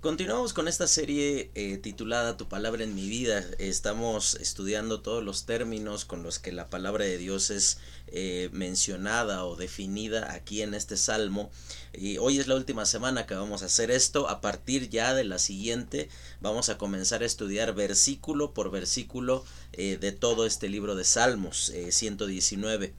Continuamos con esta serie eh, titulada Tu palabra en mi vida. Estamos estudiando todos los términos con los que la palabra de Dios es eh, mencionada o definida aquí en este salmo. Y hoy es la última semana que vamos a hacer esto. A partir ya de la siguiente vamos a comenzar a estudiar versículo por versículo eh, de todo este libro de Salmos 119.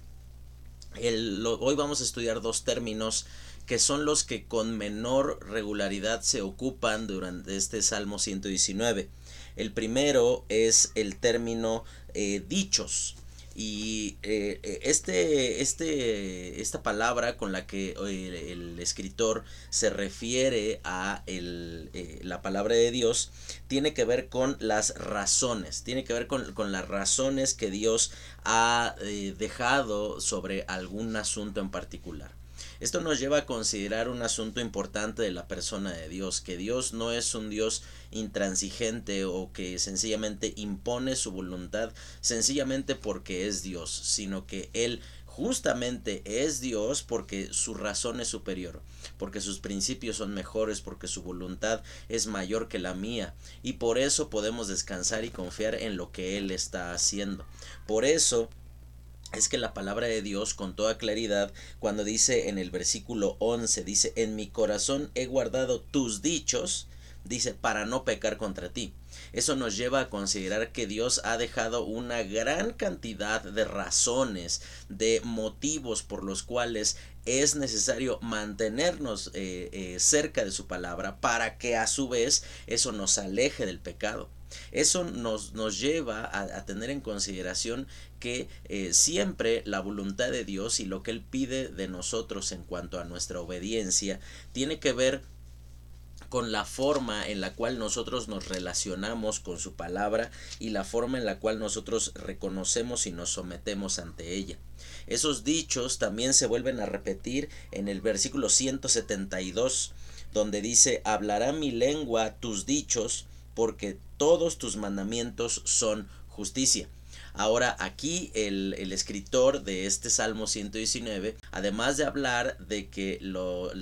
Hoy vamos a estudiar dos términos que son los que con menor regularidad se ocupan durante este Salmo 119. El primero es el término eh, dichos. Y eh, eh, este, este, esta palabra con la que el, escritor se refiere a el, la palabra de Dios tiene que ver con las razones, tiene que ver con, con las razones que Dios ha dejado sobre algún asunto en particular. Esto nos lleva a considerar un asunto importante de la persona de Dios, que Dios no es un Dios intransigente o que sencillamente impone su voluntad sencillamente porque es Dios, sino que Él justamente es Dios porque su razón es superior, porque sus principios son mejores, porque su voluntad es mayor que la mía, y por eso podemos descansar y confiar en lo que Él está haciendo. Por eso es que la palabra de Dios con toda claridad cuando dice en el versículo 11 dice en mi corazón he guardado tus dichos dice para no pecar contra ti eso nos lleva a considerar que Dios ha dejado una gran cantidad de razones, de motivos por los cuales es necesario mantenernos eh, eh, cerca de su palabra para que a su vez eso nos aleje del pecado. Eso nos, nos lleva a, tener en consideración que eh, siempre la voluntad de Dios y lo que Él pide de nosotros en cuanto a nuestra obediencia tiene que ver con la forma en la cual nosotros nos relacionamos con su palabra y la forma en la cual nosotros reconocemos y nos sometemos ante ella. Esos dichos también se vuelven a repetir en el versículo 172, donde dice, hablará mi lengua tus dichos, porque todos tus mandamientos son justicia. Ahora aquí el, escritor de este Salmo 119, además de hablar de que los,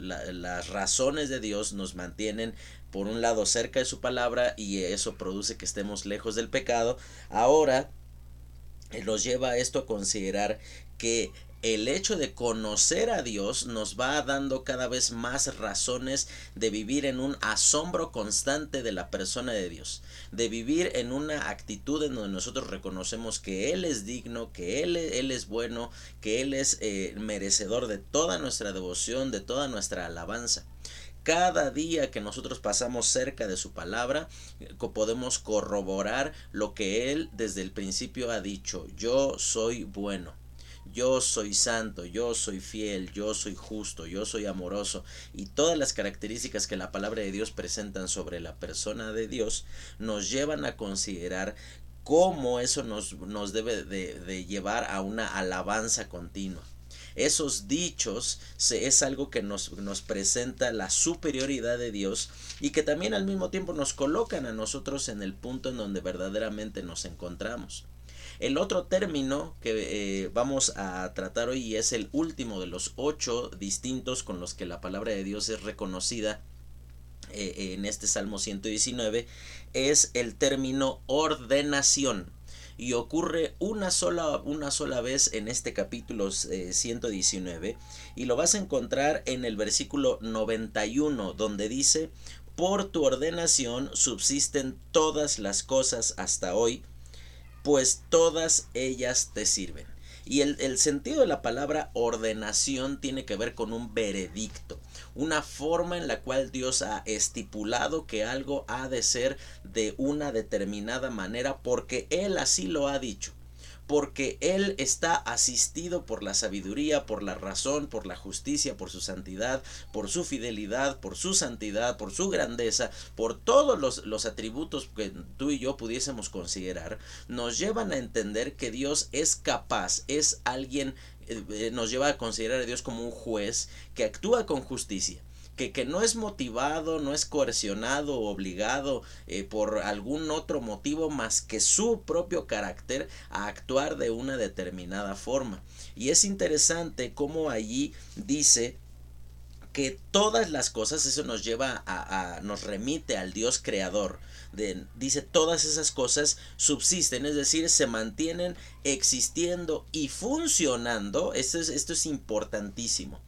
las razones de Dios nos mantienen por un lado cerca de su palabra y eso produce que estemos lejos del pecado, ahora nos lleva esto a considerar que el hecho de conocer a Dios nos va dando cada vez más razones de vivir en un asombro constante de la persona de Dios, de vivir en una actitud en donde nosotros reconocemos que Él es digno, que Él, él es bueno, que Él es eh, merecedor de toda nuestra devoción, de toda nuestra alabanza. Cada día que nosotros pasamos cerca de su palabra, podemos corroborar lo que Él desde el principio ha dicho. Yo soy bueno yo soy santo, yo soy fiel, yo soy justo, yo soy amoroso y todas las características que la palabra de Dios presentan sobre la persona de Dios nos llevan a considerar cómo eso nos, nos debe de, llevar a una alabanza continua. Esos dichos es algo que nos, nos presenta la superioridad de Dios y que también al mismo tiempo nos colocan a nosotros en el punto en donde verdaderamente nos encontramos. El otro término que eh, vamos a tratar hoy es el último de los ocho distintos con los que la palabra de Dios es reconocida eh, en este Salmo 119 es el término ordenación. Y ocurre una sola, una sola vez en este capítulo 119 eh, y lo vas a encontrar en el versículo 91 donde dice por tu ordenación subsisten todas las cosas hasta hoy pues todas ellas te sirven. Y el, sentido de la palabra ordenación tiene que ver con un veredicto, una forma en la cual Dios ha estipulado que algo ha de ser de una determinada manera porque Él así lo ha dicho porque Él está asistido por la sabiduría, por la razón, por la justicia, por su santidad, por su fidelidad, por su santidad, por su grandeza, por todos los, los atributos que tú y yo pudiésemos considerar, nos llevan a entender que Dios es capaz, es alguien, eh, eh, nos lleva a considerar a Dios como un juez que actúa con justicia que, no es motivado, no es coercionado obligado eh, por algún otro motivo más que su propio carácter a actuar de una determinada forma. Y es interesante cómo allí dice que todas las cosas, eso nos lleva a, nos remite al Dios creador. dice, todas esas cosas subsisten, es decir, se mantienen existiendo y funcionando. Esto es, esto es importantísimo.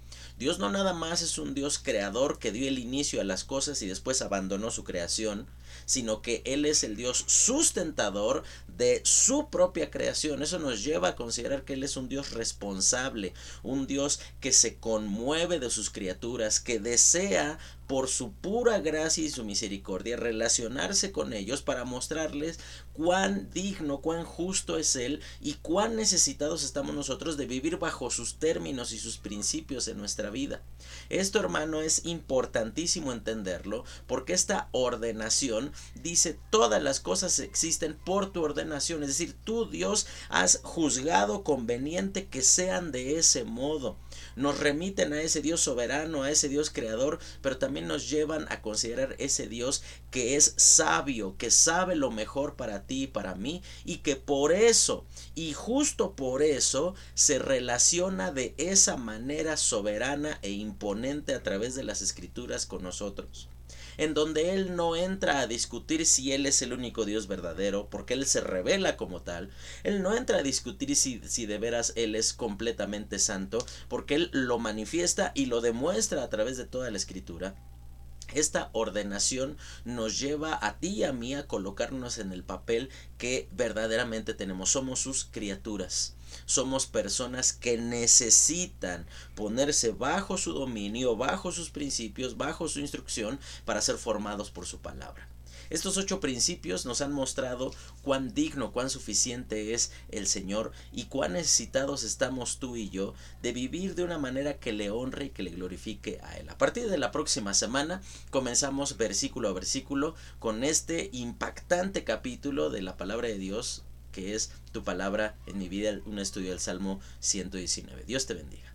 Dios no nada más es un Dios creador que dio el inicio a las cosas y después abandonó su creación, sino que Él es el Dios sustentador de su propia creación. Eso nos lleva a considerar que Él es un Dios responsable, un Dios que se conmueve de sus criaturas, que desea por su pura gracia y su misericordia relacionarse con ellos para mostrarles cuán digno, cuán justo es Él y cuán necesitados estamos nosotros de vivir bajo sus términos y sus principios en nuestra vida. Esto, hermano, es importantísimo entenderlo porque esta ordenación dice todas las cosas existen por tu ordenación, es decir, tú Dios has juzgado conveniente que sean de ese modo. Nos remiten a ese Dios soberano, a ese Dios creador, pero también nos llevan a considerar ese Dios que es sabio, que sabe lo mejor para ti y para mí, y que por eso, y justo por eso, se relaciona de esa manera soberana e imponente a través de las escrituras con nosotros en donde Él no entra a discutir si Él es el único Dios verdadero, porque Él se revela como tal. Él no entra a discutir si, si de veras Él es completamente santo, porque Él lo manifiesta y lo demuestra a través de toda la escritura. Esta ordenación nos lleva a ti y a mí a colocarnos en el papel que verdaderamente tenemos. Somos sus criaturas. Somos personas que necesitan ponerse bajo su dominio, bajo sus principios, bajo su instrucción para ser formados por su palabra. Estos ocho principios nos han mostrado cuán digno, cuán suficiente es el Señor y cuán necesitados estamos tú y yo de vivir de una manera que le honre y que le glorifique a Él. A partir de la próxima semana comenzamos versículo a versículo con este impactante capítulo de la palabra de Dios que es tu palabra en mi vida, un estudio del Salmo 119. Dios te bendiga.